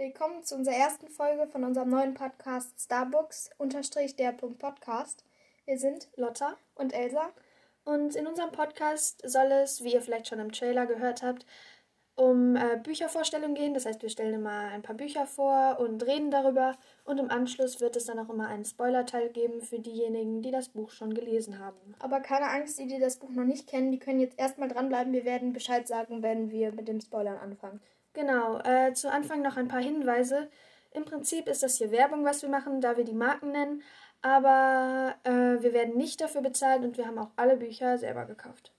Willkommen zu unserer ersten Folge von unserem neuen Podcast Starbucks unterstrich der Podcast. Wir sind Lotta und Elsa. Und in unserem Podcast soll es, wie ihr vielleicht schon im Trailer gehört habt, um äh, Büchervorstellungen gehen. Das heißt, wir stellen immer ein paar Bücher vor und reden darüber. Und im Anschluss wird es dann auch immer einen Spoilerteil geben für diejenigen, die das Buch schon gelesen haben. Aber keine Angst, die, die das Buch noch nicht kennen, die können jetzt erstmal dranbleiben. Wir werden Bescheid sagen, wenn wir mit dem Spoilern anfangen. Genau, äh, zu Anfang noch ein paar Hinweise. Im Prinzip ist das hier Werbung, was wir machen, da wir die Marken nennen. Aber äh, wir werden nicht dafür bezahlt und wir haben auch alle Bücher selber gekauft.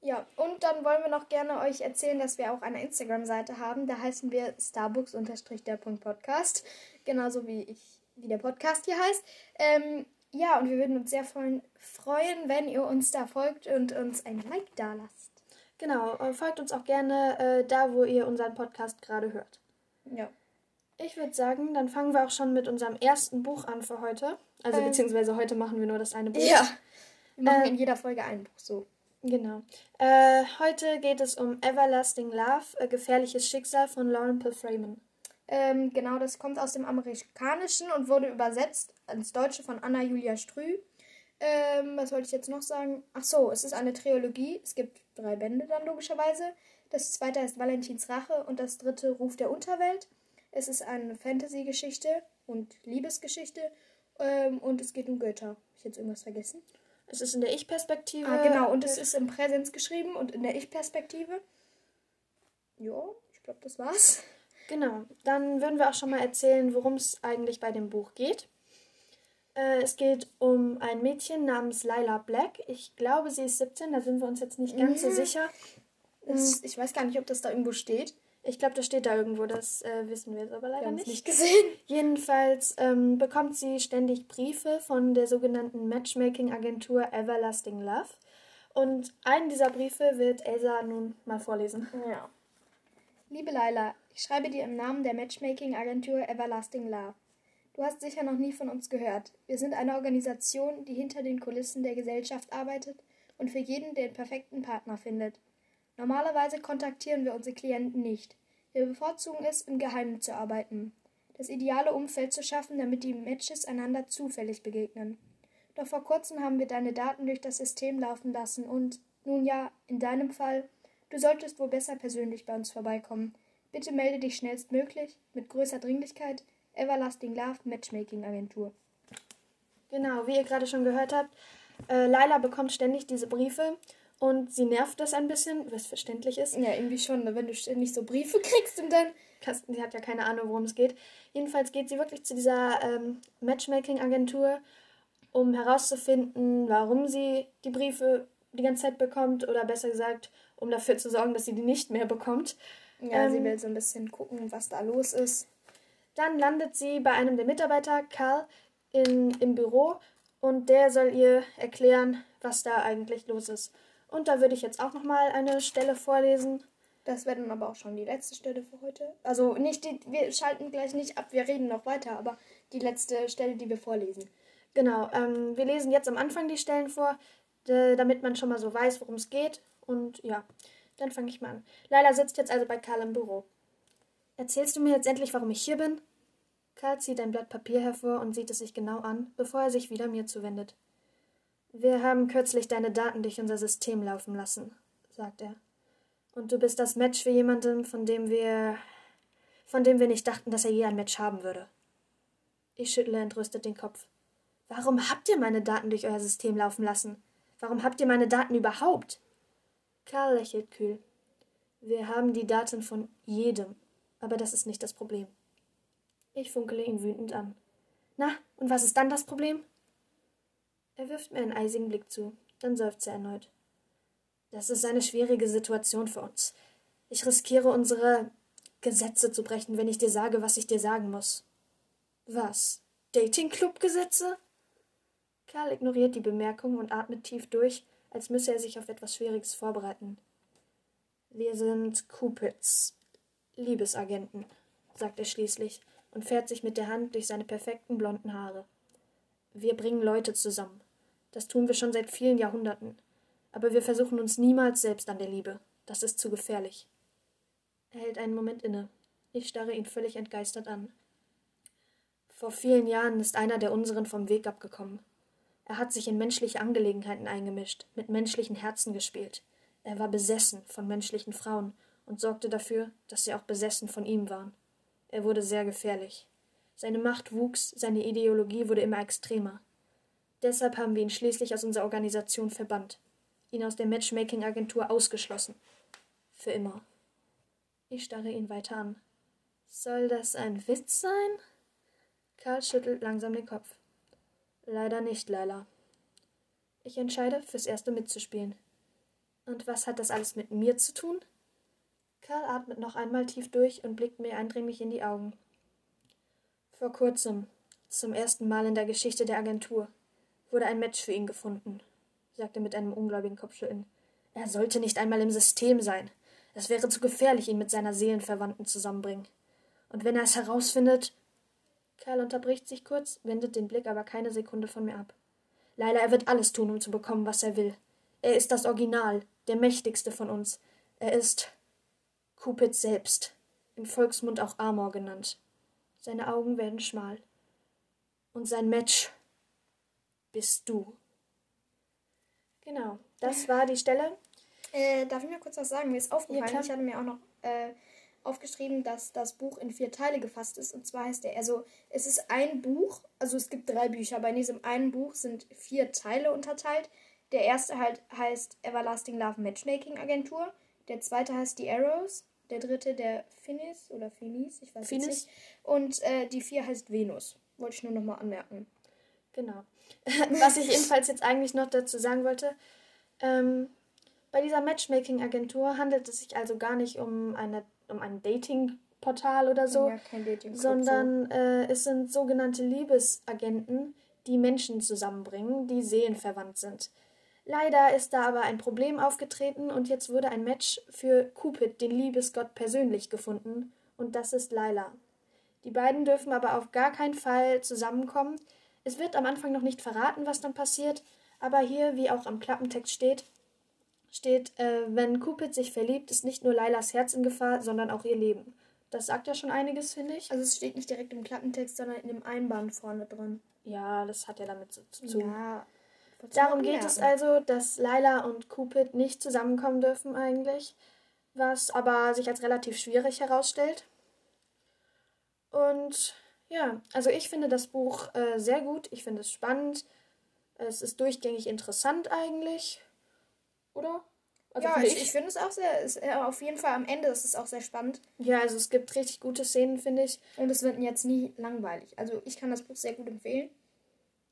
Ja, und dann wollen wir noch gerne euch erzählen, dass wir auch eine Instagram-Seite haben. Da heißen wir Starbucks-der.podcast. Genauso wie ich, wie der Podcast hier heißt. Ähm, ja, und wir würden uns sehr freuen, freuen, wenn ihr uns da folgt und uns ein Like da lasst. Genau, äh, folgt uns auch gerne äh, da, wo ihr unseren Podcast gerade hört. Ja. Ich würde sagen, dann fangen wir auch schon mit unserem ersten Buch an für heute. Also Ähm. beziehungsweise heute machen wir nur das eine Buch. Ja. Wir machen Äh, in jeder Folge ein Buch so. Genau. Äh, heute geht es um Everlasting Love, äh, gefährliches Schicksal von Lauren P. Freeman. Ähm, genau, das kommt aus dem Amerikanischen und wurde übersetzt ins Deutsche von Anna Julia Strüh. Ähm, was wollte ich jetzt noch sagen? Ach so, es ist eine Trilogie. Es gibt drei Bände dann logischerweise. Das zweite heißt Valentins Rache und das dritte Ruf der Unterwelt. Es ist eine Fantasy-Geschichte und Liebesgeschichte ähm, und es geht um Götter. Habe ich jetzt irgendwas vergessen? Es ist in der Ich-Perspektive. Ah, genau, und es ist im Präsens geschrieben und in der Ich-Perspektive. Ja, ich glaube, das war's. Genau. Dann würden wir auch schon mal erzählen, worum es eigentlich bei dem Buch geht. Äh, es geht um ein Mädchen namens Lila Black. Ich glaube, sie ist 17, da sind wir uns jetzt nicht ganz so Mhm. sicher. Das, ich weiß gar nicht, ob das da irgendwo steht. Ich glaube, das steht da irgendwo, das äh, wissen wir jetzt aber leider nicht. nicht gesehen. Jedenfalls ähm, bekommt sie ständig Briefe von der sogenannten Matchmaking-Agentur Everlasting Love. Und einen dieser Briefe wird Elsa nun mal vorlesen. Ja. Liebe Laila, ich schreibe dir im Namen der Matchmaking-Agentur Everlasting Love. Du hast sicher noch nie von uns gehört. Wir sind eine Organisation, die hinter den Kulissen der Gesellschaft arbeitet und für jeden den perfekten Partner findet. Normalerweise kontaktieren wir unsere Klienten nicht. Wir bevorzugen es, im Geheimen zu arbeiten. Das ideale Umfeld zu schaffen, damit die Matches einander zufällig begegnen. Doch vor kurzem haben wir deine Daten durch das System laufen lassen und, nun ja, in deinem Fall, du solltest wohl besser persönlich bei uns vorbeikommen. Bitte melde dich schnellstmöglich, mit größer Dringlichkeit, Everlasting Love Matchmaking Agentur. Genau, wie ihr gerade schon gehört habt, äh, Laila bekommt ständig diese Briefe und sie nervt das ein bisschen, was verständlich ist. Ja, irgendwie schon, ne, wenn du ständig so Briefe kriegst und dann. Kasten, sie hat ja keine Ahnung, worum es geht. Jedenfalls geht sie wirklich zu dieser ähm, Matchmaking-Agentur, um herauszufinden, warum sie die Briefe die ganze Zeit bekommt oder besser gesagt, um dafür zu sorgen, dass sie die nicht mehr bekommt. Ja, sie Ähm, will so ein bisschen gucken, was da los ist. Dann landet sie bei einem der Mitarbeiter, Karl, in, im Büro und der soll ihr erklären, was da eigentlich los ist. Und da würde ich jetzt auch nochmal eine Stelle vorlesen. Das wäre dann aber auch schon die letzte Stelle für heute. Also nicht die, wir schalten gleich nicht ab, wir reden noch weiter, aber die letzte Stelle, die wir vorlesen. Genau, ähm, wir lesen jetzt am Anfang die Stellen vor, damit man schon mal so weiß, worum es geht. Und ja, dann fange ich mal an. Laila sitzt jetzt also bei Karl im Büro. Erzählst du mir jetzt endlich, warum ich hier bin? Karl zieht ein Blatt Papier hervor und sieht es sich genau an, bevor er sich wieder mir zuwendet. Wir haben kürzlich deine Daten durch unser System laufen lassen, sagt er. Und du bist das Match für jemanden, von dem wir. von dem wir nicht dachten, dass er je ein Match haben würde. Ich schüttle entrüstet den Kopf. Warum habt ihr meine Daten durch euer System laufen lassen? Warum habt ihr meine Daten überhaupt? Karl lächelt kühl. Wir haben die Daten von jedem, aber das ist nicht das Problem. Ich funkele ihn wütend an. Na, und was ist dann das Problem? Er wirft mir einen eisigen Blick zu, dann seufzt er erneut. Das ist eine schwierige Situation für uns. Ich riskiere unsere Gesetze zu brechen, wenn ich dir sage, was ich dir sagen muss. Was? Dating-Club-Gesetze? Karl ignoriert die Bemerkung und atmet tief durch, als müsse er sich auf etwas Schwieriges vorbereiten. Wir sind Cupids, Liebesagenten, sagt er schließlich und fährt sich mit der Hand durch seine perfekten blonden Haare. Wir bringen Leute zusammen. Das tun wir schon seit vielen Jahrhunderten. Aber wir versuchen uns niemals selbst an der Liebe. Das ist zu gefährlich. Er hält einen Moment inne. Ich starre ihn völlig entgeistert an. Vor vielen Jahren ist einer der unseren vom Weg abgekommen. Er hat sich in menschliche Angelegenheiten eingemischt, mit menschlichen Herzen gespielt. Er war besessen von menschlichen Frauen und sorgte dafür, dass sie auch besessen von ihm waren. Er wurde sehr gefährlich. Seine Macht wuchs, seine Ideologie wurde immer extremer. Deshalb haben wir ihn schließlich aus unserer Organisation verbannt, ihn aus der Matchmaking-Agentur ausgeschlossen. Für immer. Ich starre ihn weiter an. Soll das ein Witz sein? Karl schüttelt langsam den Kopf. Leider nicht, Leila. Ich entscheide, fürs Erste mitzuspielen. Und was hat das alles mit mir zu tun? Karl atmet noch einmal tief durch und blickt mir eindringlich in die Augen. Vor kurzem, zum ersten Mal in der Geschichte der Agentur, wurde ein Match für ihn gefunden, sagte mit einem ungläubigen Kopfschütteln. Er sollte nicht einmal im System sein. Es wäre zu gefährlich, ihn mit seiner Seelenverwandten zusammenbringen. Und wenn er es herausfindet. Karl unterbricht sich kurz, wendet den Blick aber keine Sekunde von mir ab. Leila, er wird alles tun, um zu bekommen, was er will. Er ist das Original, der mächtigste von uns. Er ist Cupid selbst, im Volksmund auch Amor genannt. Seine Augen werden schmal. Und sein Match bist du. Genau, das war die Stelle. Äh, darf ich mir kurz was sagen? Mir ist aufgefallen, klar. ich hatte mir auch noch äh, aufgeschrieben, dass das Buch in vier Teile gefasst ist. Und zwar heißt er, also es ist ein Buch, also es gibt drei Bücher, aber in diesem einen Buch sind vier Teile unterteilt. Der erste halt heißt Everlasting Love Matchmaking Agentur. Der zweite heißt The Arrows. Der dritte der Finis oder Finis, ich weiß Finis. nicht. Und äh, die vier heißt Venus. Wollte ich nur nochmal anmerken. Genau. Was ich ebenfalls jetzt eigentlich noch dazu sagen wollte, ähm, bei dieser Matchmaking-Agentur handelt es sich also gar nicht um, eine, um ein Dating-Portal oder so, ja, sondern äh, es sind sogenannte Liebesagenten, die Menschen zusammenbringen, die seelenverwandt sind. Leider ist da aber ein Problem aufgetreten und jetzt wurde ein Match für Cupid, den Liebesgott, persönlich gefunden und das ist Laila. Die beiden dürfen aber auf gar keinen Fall zusammenkommen. Es wird am Anfang noch nicht verraten, was dann passiert, aber hier, wie auch am Klappentext steht, steht, äh, wenn Cupid sich verliebt, ist nicht nur Lailas Herz in Gefahr, sondern auch ihr Leben. Das sagt ja schon einiges, finde ich. Also es steht nicht direkt im Klappentext, sondern in dem Einband vorne drin. Ja, das hat ja damit zu zu tun. Ja. Darum geht es also, dass Laila und Cupid nicht zusammenkommen dürfen eigentlich, was aber sich als relativ schwierig herausstellt. Und ja, also ich finde das Buch äh, sehr gut, ich finde es spannend, es ist durchgängig interessant eigentlich, oder? Also ja, ich, ich finde es auch sehr, ist, äh, auf jeden Fall am Ende ist es auch sehr spannend. Ja, also es gibt richtig gute Szenen, finde ich. Und es wird jetzt nie langweilig. Also ich kann das Buch sehr gut empfehlen.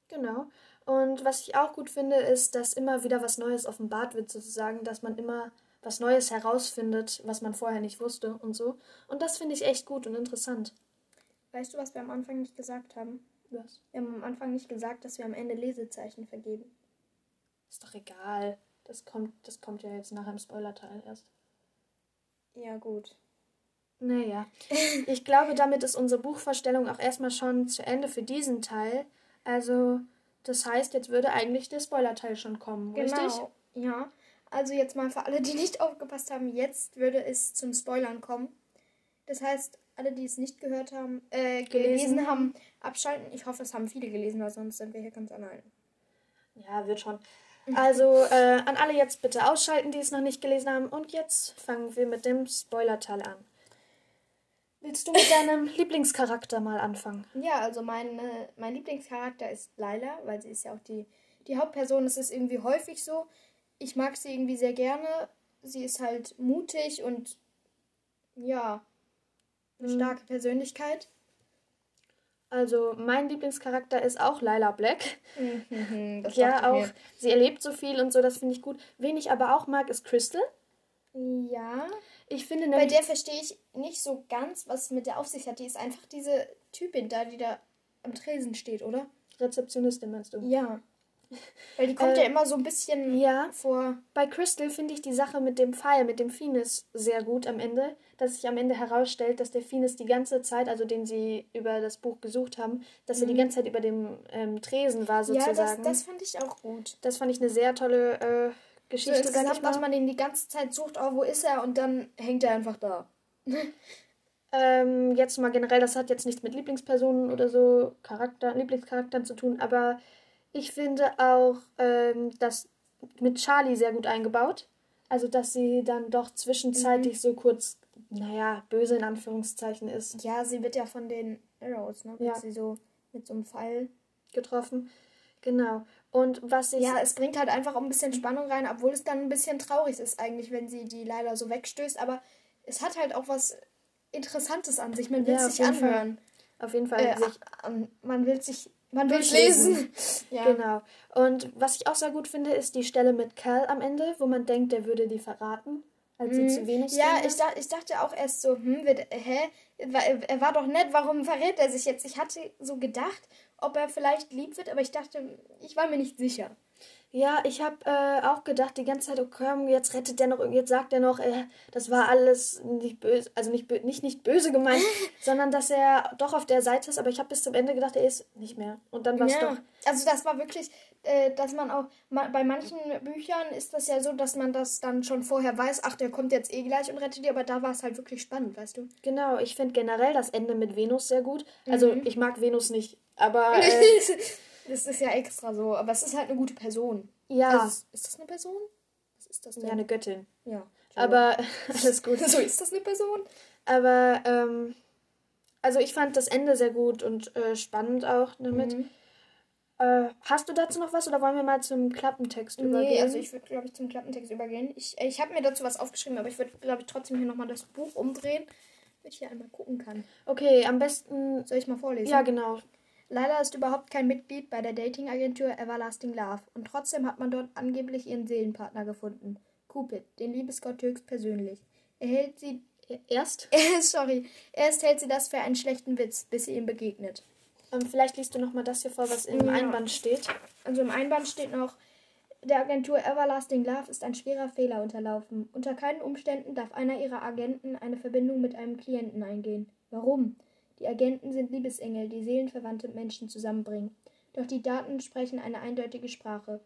Genau. Und was ich auch gut finde, ist, dass immer wieder was Neues offenbart wird, sozusagen, dass man immer was Neues herausfindet, was man vorher nicht wusste und so. Und das finde ich echt gut und interessant. Weißt du, was wir am Anfang nicht gesagt haben? Was? Wir haben am Anfang nicht gesagt, dass wir am Ende Lesezeichen vergeben. Ist doch egal. Das kommt, das kommt ja jetzt nach im Spoilerteil erst. Ja, gut. Naja. Ich glaube, damit ist unsere Buchvorstellung auch erstmal schon zu Ende für diesen Teil. Also, das heißt, jetzt würde eigentlich der Spoilerteil schon kommen, richtig? Genau. Ja. Also jetzt mal für alle, die nicht aufgepasst haben, jetzt würde es zum Spoilern kommen. Das heißt, alle, die es nicht gehört haben, äh, gelesen, Gelesen. haben, abschalten. Ich hoffe, es haben viele gelesen, weil sonst sind wir hier ganz allein. Ja, wird schon. Also äh, an alle jetzt bitte ausschalten, die es noch nicht gelesen haben. Und jetzt fangen wir mit dem Spoilerteil an. Willst du mit deinem Lieblingscharakter mal anfangen? Ja, also mein, äh, mein Lieblingscharakter ist Laila, weil sie ist ja auch die, die Hauptperson. Es ist irgendwie häufig so. Ich mag sie irgendwie sehr gerne. Sie ist halt mutig und ja, eine Mhm. starke Persönlichkeit. Also mein Lieblingscharakter ist auch Lila Black. Das ja, auch. ich Sie erlebt so viel und so, das finde ich gut. Wen ich aber auch mag, ist Crystal. mir. Ja. Ich finde Bei der verstehe ich nicht so ganz, was mit der auf sich hat. Die ist einfach diese Typin da, die da am Tresen steht, oder? Rezeptionistin meinst du? Ja. Weil die kommt Äh, ja immer so ein bisschen Ja, vor. bei Crystal finde ich die Sache mit dem Pfeil, mit dem Finis sehr gut am Ende. Dass sich am Ende herausstellt, dass der Finis die ganze Zeit, also den sie über das Buch gesucht haben, dass er die ganze Zeit über dem ähm, Tresen war Mhm. Ja, sozusagen. das, das fand ich auch gut. Das fand ich eine sehr tolle äh, Geschichte, ich insgesamt, dass man den die ganze Zeit sucht, oh, wo ist er? Und dann hängt er einfach da. Ähm, jetzt mal generell, das hat jetzt nichts mit Lieblingspersonen oder so, Charakter, Lieblingscharakteren zu tun, aber ich finde auch ähm, das mit Charlie sehr gut eingebaut. Also, dass sie dann doch zwischenzeitlich Mhm. so kurz, naja, böse in Anführungszeichen ist, Ja, sie wird ja von den Arrows, ne? Wird Ja. sie so mit so einem Pfeil. getroffen. Genau. Und was ich. Ja, es bringt halt einfach auch ein bisschen Spannung rein, obwohl es dann ein bisschen traurig ist eigentlich, wenn sie die leider so wegstößt. Aber es hat halt auch was Interessantes an sich. Man will Ja, es sich Fall. anhören. auf jeden Fall Äh, sich ach, man will sich, man will lesen. ja. Genau. Und was ich auch sehr gut finde, ist die Stelle mit Cal am Ende, wo man denkt, der würde die verraten, als sie zu wenig Mhm. Ja, ich, dach, ich dachte auch erst so, hm, wird, hä? Er war doch nett, warum verrät er sich jetzt? Ich hatte so gedacht, ob er vielleicht lieb wird, aber ich dachte, ich war mir nicht sicher. Ja, ich habe äh, auch gedacht die ganze Zeit, oh komm, jetzt rettet der noch, jetzt sagt er noch, äh, das war alles nicht böse, also nicht, nicht, nicht böse gemeint, sondern dass er doch auf der Seite ist, aber ich habe bis zum Ende gedacht, er ist nicht mehr. Und dann war es Ja, doch. also das war wirklich, äh, dass man auch, ma- bei manchen Büchern ist das ja so, dass man das dann schon vorher weiß, ach, der kommt jetzt eh gleich und rettet die, aber da war es halt wirklich spannend, weißt du? Genau, ich finde generell das Ende mit Venus sehr gut. Also Mhm. ich mag Venus nicht, aber äh, das ist ja extra so, aber es ist halt eine gute Person. ja, Also, ist- das eine Person? Was ist das denn? ja, eine Göttin. Ja. Aber alles gut. so ist das eine Person? Aber ähm, also ich fand das Ende sehr gut und äh, spannend auch damit. Mhm. Äh, hast du dazu noch was oder wollen wir mal zum Klappentext übergehen? Nee, also ich würde, glaube ich, zum Klappentext übergehen. Ich, äh, ich habe mir dazu was aufgeschrieben, aber ich würde, glaube ich, trotzdem hier nochmal das Buch umdrehen, damit ich hier einmal gucken kann. okay, am besten. Soll ich mal vorlesen? Ja, genau. Laila ist überhaupt kein Mitglied bei der Datingagentur Everlasting Love und trotzdem hat man dort angeblich ihren Seelenpartner gefunden. Cupid, den Liebesgott höchstpersönlich. Er hält sie, Erst. sorry, erst hält sie das für einen schlechten Witz, bis sie ihm begegnet. Ähm, vielleicht liest du noch mal das hier vor, was im Ja. Einband steht. Also im Einband steht noch, der Agentur Everlasting Love ist ein schwerer Fehler unterlaufen. Unter keinen Umständen darf einer ihrer Agenten eine Verbindung mit einem Klienten eingehen. Warum? Die Agenten sind Liebesengel, die seelenverwandte Menschen zusammenbringen. Doch die Daten sprechen eine eindeutige Sprache.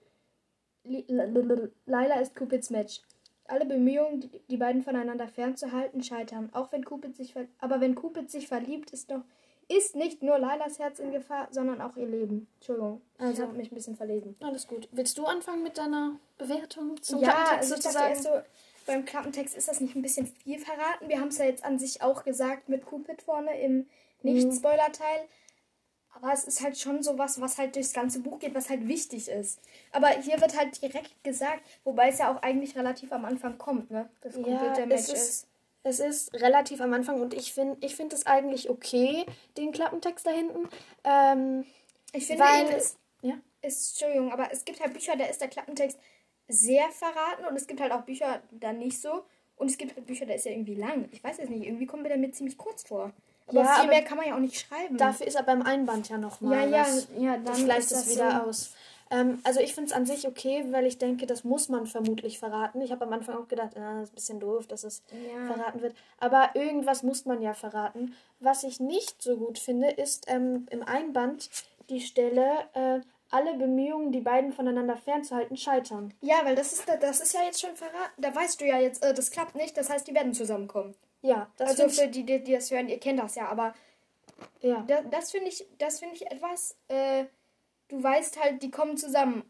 Laila ist Cupids Match. Alle Bemühungen, die, beiden voneinander fernzuhalten, scheitern. Auch wenn Cupid sich aber wenn Cupid sich verliebt, ist doch ist nicht nur Lailas Herz in Gefahr, sondern auch ihr Leben. Entschuldigung, ich Also- habe mich ein bisschen verlesen. Alles gut. Willst du anfangen mit deiner Bewertung zum ja, Klappentext also ich dachte sozusagen? erst so, beim Klappentext ist das nicht ein bisschen viel verraten. Wir haben es ja jetzt an sich auch gesagt mit Cupid vorne im Nicht-Spoiler-Teil. Aber es ist halt schon sowas, was halt durchs ganze Buch geht, was halt wichtig ist. Aber hier wird halt direkt gesagt, wobei es ja auch eigentlich relativ am Anfang kommt, ne? Cupid Ja, der Match es ist, ist. es ist relativ am Anfang und ich finde ich find es eigentlich okay, den Klappentext da hinten. Ähm, Ich finde weil, ihn ist, ja? ist, Entschuldigung, aber es gibt halt Bücher, da ist der Klappentext sehr verraten und es gibt halt auch Bücher, da nicht so. Und es gibt halt Bücher, da ist er irgendwie lang. Ich weiß es nicht, irgendwie kommt mir der mir ziemlich kurz vor. Aber Ja, viel mehr kann man ja auch nicht schreiben. Dafür ist er beim Einband ja nochmal. ja, ja, ja, dann das gleicht es wieder so. aus. Ähm, also ich finde es an sich okay, weil ich denke, das muss man vermutlich verraten. Ich habe am Anfang auch gedacht, ah, das ist ein bisschen doof, dass es Ja. verraten wird. Aber irgendwas muss man ja verraten. Was ich nicht so gut finde, ist ähm, im Einband die Stelle, äh, alle Bemühungen, die beiden voneinander fernzuhalten, scheitern. Ja, weil das ist, das ist ja jetzt schon verraten. Da weißt du ja jetzt, äh, das klappt nicht, das heißt, die werden zusammenkommen. Ja, das also für die, die, die das hören, ihr kennt das ja, aber ja. da, das finde ich, das finde ich etwas, äh, du weißt halt, die kommen zusammen.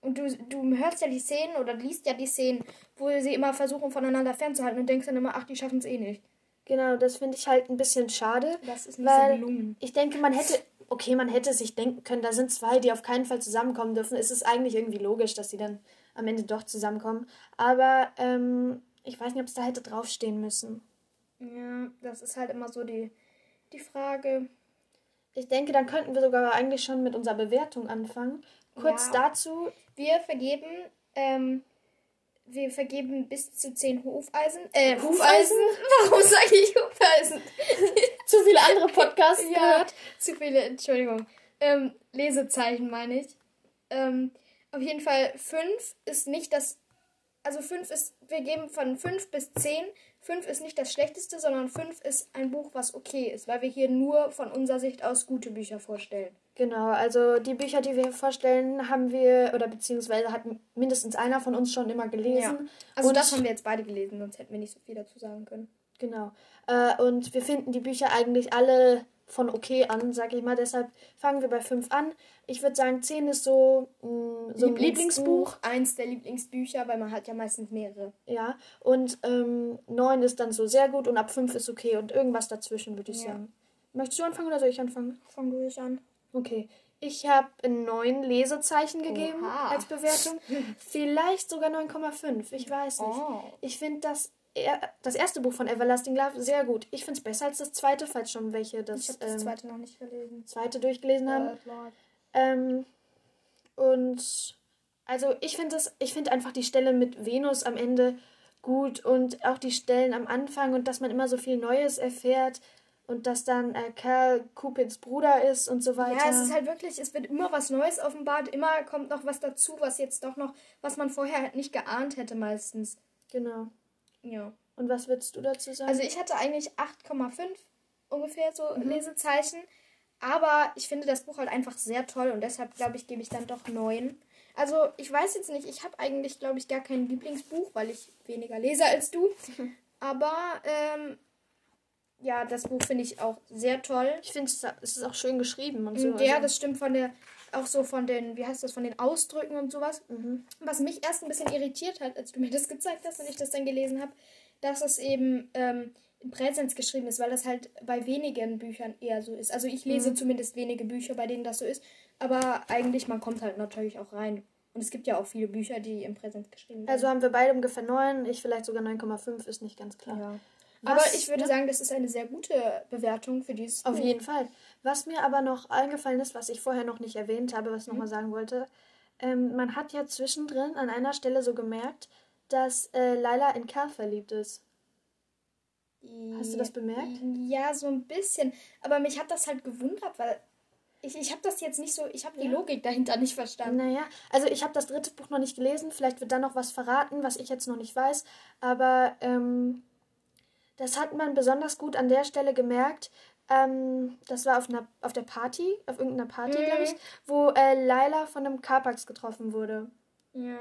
Und du, du hörst ja die Szenen oder liest ja die Szenen, wo sie immer versuchen, voneinander fernzuhalten und denkst dann immer, ach, die schaffen es eh nicht. Genau, das finde ich halt ein bisschen schade. Das ist nicht weil so gelungen. ich denke, man hätte, okay, man hätte sich denken können, da sind zwei, die auf keinen Fall zusammenkommen dürfen. Es ist eigentlich irgendwie logisch, dass sie dann am Ende doch zusammenkommen. Aber ähm, ich weiß nicht, ob es da hätte draufstehen müssen. Ja, das ist halt immer so die, die Frage. Ich denke, dann könnten wir sogar eigentlich schon mit unserer Bewertung anfangen. Kurz Ja. dazu, Wir vergeben, ähm, wir vergeben bis zu 10 Hufeisen. Äh, Hufeisen? Hufeisen? Warum sage ich Hufeisen? zu viele andere Podcasts ja, gehört. zu viele, Entschuldigung. Ähm, Lesezeichen meine ich. Ähm, auf jeden Fall 5 ist nicht das. Also 5 ist, wir geben von 5 bis 10. 5 ist nicht das Schlechteste, sondern 5 ist ein Buch, was okay ist, weil wir hier nur von unserer Sicht aus gute Bücher vorstellen. Genau, also die Bücher, die wir hier vorstellen, haben wir, oder beziehungsweise hat mindestens einer von uns schon immer gelesen. Also Und- das haben wir jetzt beide gelesen, sonst hätten wir nicht so viel dazu sagen können. Genau. Äh, und wir finden die Bücher eigentlich alle von okay an, sag ich mal. Deshalb fangen wir bei 5 an. Ich würde sagen, 10 ist so, mh, so ein Lieblingsbuch. Eins der Lieblingsbücher, weil man hat ja meistens mehrere. Ja. Und ähm, 9 ist dann so sehr gut und ab 5 ist okay und irgendwas dazwischen, würde ich Ja. sagen. Möchtest du anfangen oder soll ich anfangen? Fang du dich an. Okay. Ich habe neun Lesezeichen gegeben Oha. als Bewertung. Vielleicht sogar 9,5. Ich weiß nicht. Oh. Ich finde das, das erste Buch von Everlasting Love sehr gut. Ich finde es besser als das zweite, falls schon welche das, Ich habe das ähm, zweite noch nicht verlesen. zweite durchgelesen haben. Äh. Ähm, und also ich finde es, ich finde einfach die Stelle mit Venus am Ende gut und auch die Stellen am Anfang und dass man immer so viel Neues erfährt und dass dann äh, Cal Cupids Bruder ist und so weiter. Ja, es ist halt wirklich, es wird immer was Neues offenbart, immer kommt noch was dazu, was jetzt doch noch, was man vorher halt nicht geahnt hätte meistens. genau. Ja. Und was würdest du dazu sagen? Also ich hatte eigentlich 8,5 ungefähr so Mhm. Lesezeichen, aber ich finde das Buch halt einfach sehr toll und deshalb glaube ich, gebe ich dann doch 9. Also ich weiß jetzt nicht, ich habe eigentlich glaube ich gar kein Lieblingsbuch, weil ich weniger lese als du. Aber ähm, ja, das Buch finde ich auch sehr toll. ich finde es ist auch schön geschrieben und so. ja, also- das stimmt von der, auch so von den, wie heißt das, von den Ausdrücken und sowas. Mhm. Was mich erst ein bisschen irritiert hat, als du mir das gezeigt hast und ich das dann gelesen habe, dass es eben ähm, in Präsens geschrieben ist, weil das halt bei wenigen Büchern eher so ist. Also ich lese Mhm. zumindest wenige Bücher, bei denen das so ist, aber eigentlich, man kommt halt natürlich auch rein. Und es gibt ja auch viele Bücher, die im Präsens geschrieben werden. Also haben wir beide ungefähr 9, ich vielleicht sogar 9,5, ist nicht ganz klar. ja. Was- Aber ich würde ja? sagen, das ist eine sehr gute Bewertung für dieses Auf Buch. jeden Fall. Was mir aber noch eingefallen ist, was ich vorher noch nicht erwähnt habe, was ich nochmal sagen wollte, ähm, man hat ja zwischendrin an einer Stelle so gemerkt, dass äh, Laila in Karl verliebt ist. Hast du das bemerkt? Ja, so ein bisschen. Aber mich hat das halt gewundert, weil ich, ich habe das jetzt nicht so, ich habe die Ja. Logik dahinter nicht verstanden. Naja, also ich habe das dritte Buch noch nicht gelesen, vielleicht wird da noch was verraten, was ich jetzt noch nicht weiß, aber ähm, das hat man besonders gut an der Stelle gemerkt. Ähm, das war auf, einer, auf der Party, auf irgendeiner Party, Mhm. glaube ich, wo äh, Laila von einem Carpax getroffen wurde. Ja.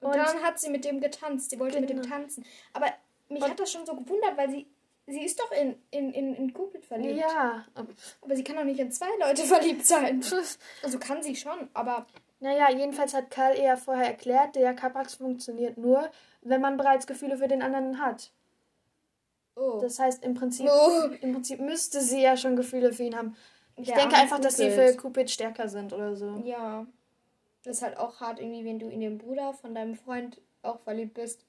Und, Und- dann hat sie mit dem getanzt. Sie wollte mit dem Genau. tanzen. Aber mich Und- hat das schon so gewundert, weil sie. Sie ist doch in, in, in, in Cupid verliebt. Ja, Aber sie kann doch nicht in zwei Leute verliebt sein. Also kann sie schon, aber. Naja, jedenfalls hat Karl eher vorher erklärt, der Carpax funktioniert nur, wenn man bereits Gefühle für den anderen hat. Oh. Das heißt, im Prinzip, Oh. im Prinzip müsste sie ja schon Gefühle für ihn haben. Ich Der denke einfach, dass sie für Cupid stärker sind oder so. Ja. Das ist halt auch hart, irgendwie, wenn du in den Bruder von deinem Freund auch verliebt bist.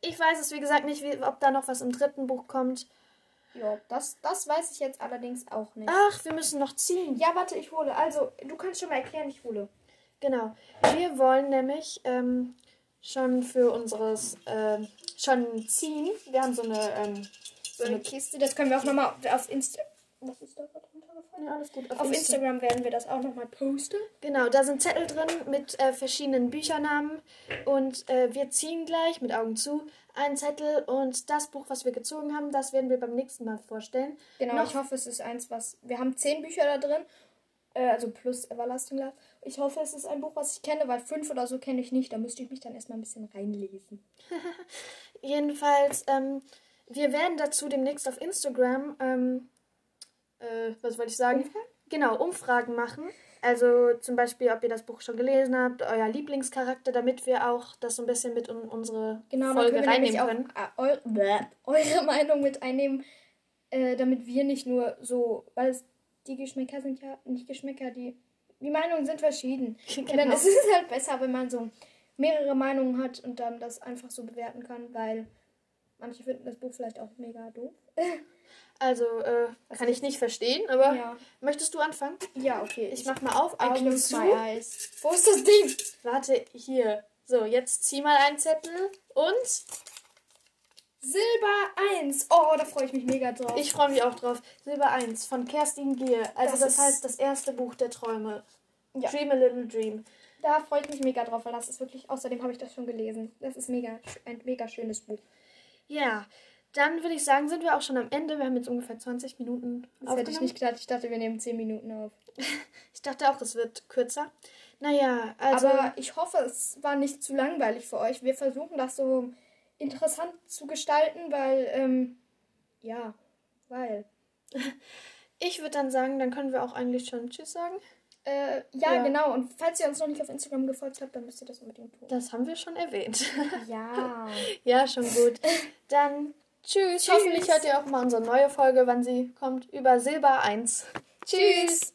Ich weiß es, wie gesagt, nicht, wie, ob da noch was im dritten Buch kommt. Ja, das, das weiß ich jetzt allerdings auch nicht. Ach, wir müssen noch ziehen. Ja, warte, ich hole. Also, du kannst schon mal erklären, ich hole. Genau. Wir wollen nämlich ähm, schon für unseres, ähm, schon ziehen. Wir haben so eine, ähm, So eine Kiste, das können wir auch nochmal auf Insta. Was ist da gerade runtergefallen? ja, alles gut. Auf Instagram werden wir das auch nochmal posten. Genau, da sind Zettel drin mit äh, verschiedenen Büchernamen und äh, wir ziehen gleich mit Augen zu einen Zettel und das Buch, was wir gezogen haben, das werden wir beim nächsten Mal vorstellen. Genau, Noch- ich hoffe, es ist eins, was. Wir haben zehn Bücher da drin. Äh, also plus Everlasting Love. Ich hoffe, es ist ein Buch, was ich kenne, weil fünf oder so kenne ich nicht. Da müsste ich mich dann erstmal ein bisschen reinlesen. Jedenfalls, ähm, wir werden dazu demnächst auf Instagram, ähm, äh, was wollte ich sagen? Umfragen? Genau, Umfragen machen. Also zum Beispiel, ob ihr das Buch schon gelesen habt, euer Lieblingscharakter, damit wir auch das so ein bisschen mit in unsere Genau, Folge können reinnehmen auch können. äh, eu bäh, eure Meinung mit einnehmen, äh, damit wir nicht nur so, weil es, die Geschmäcker sind ja nicht Geschmäcker, die, die Meinungen sind verschieden. Und dann Genau. ist es halt besser, wenn man so mehrere Meinungen hat und dann das einfach so bewerten kann, weil manche finden das Buch vielleicht auch mega doof. Also, äh, kann ich nicht verstehen, aber Ja. möchtest du anfangen? Ja, okay. Ich mach mal auf, I Augen zu. eyes. Wo ist das Ding? Warte, hier. So, jetzt zieh mal einen Zettel und Silber 1. Oh, da freue ich mich mega drauf. ich freue mich auch drauf. Silber 1 von Kerstin Gier. Also Das das, heißt das erste Buch der Träume. Ja. Dream a Little Dream. Da freue ich mich mega drauf, weil das ist wirklich, außerdem habe ich das schon gelesen. Das ist mega, ein mega schönes Buch. Ja, dann würde ich sagen, sind wir auch schon am Ende. Wir haben jetzt ungefähr 20 Minuten Das hätte ich nicht gedacht. Ich dachte, wir nehmen 10 Minuten auf. Ich dachte auch, es wird kürzer. Naja, also Aber ich hoffe, es war nicht zu langweilig für euch. Wir versuchen das so interessant zu gestalten, weil, ähm, Ja, weil. Ich würde dann sagen, dann können wir auch eigentlich schon Tschüss sagen. Äh, ja, Ja. genau. Und falls ihr uns noch nicht auf Instagram gefolgt habt, dann müsst ihr das unbedingt tun. Das haben wir schon erwähnt. Ja. ja, schon gut. Dann tschüss. Tschüss. Hoffentlich hört ihr auch mal unsere neue Folge, wann sie kommt, über Silber 1. Tschüss.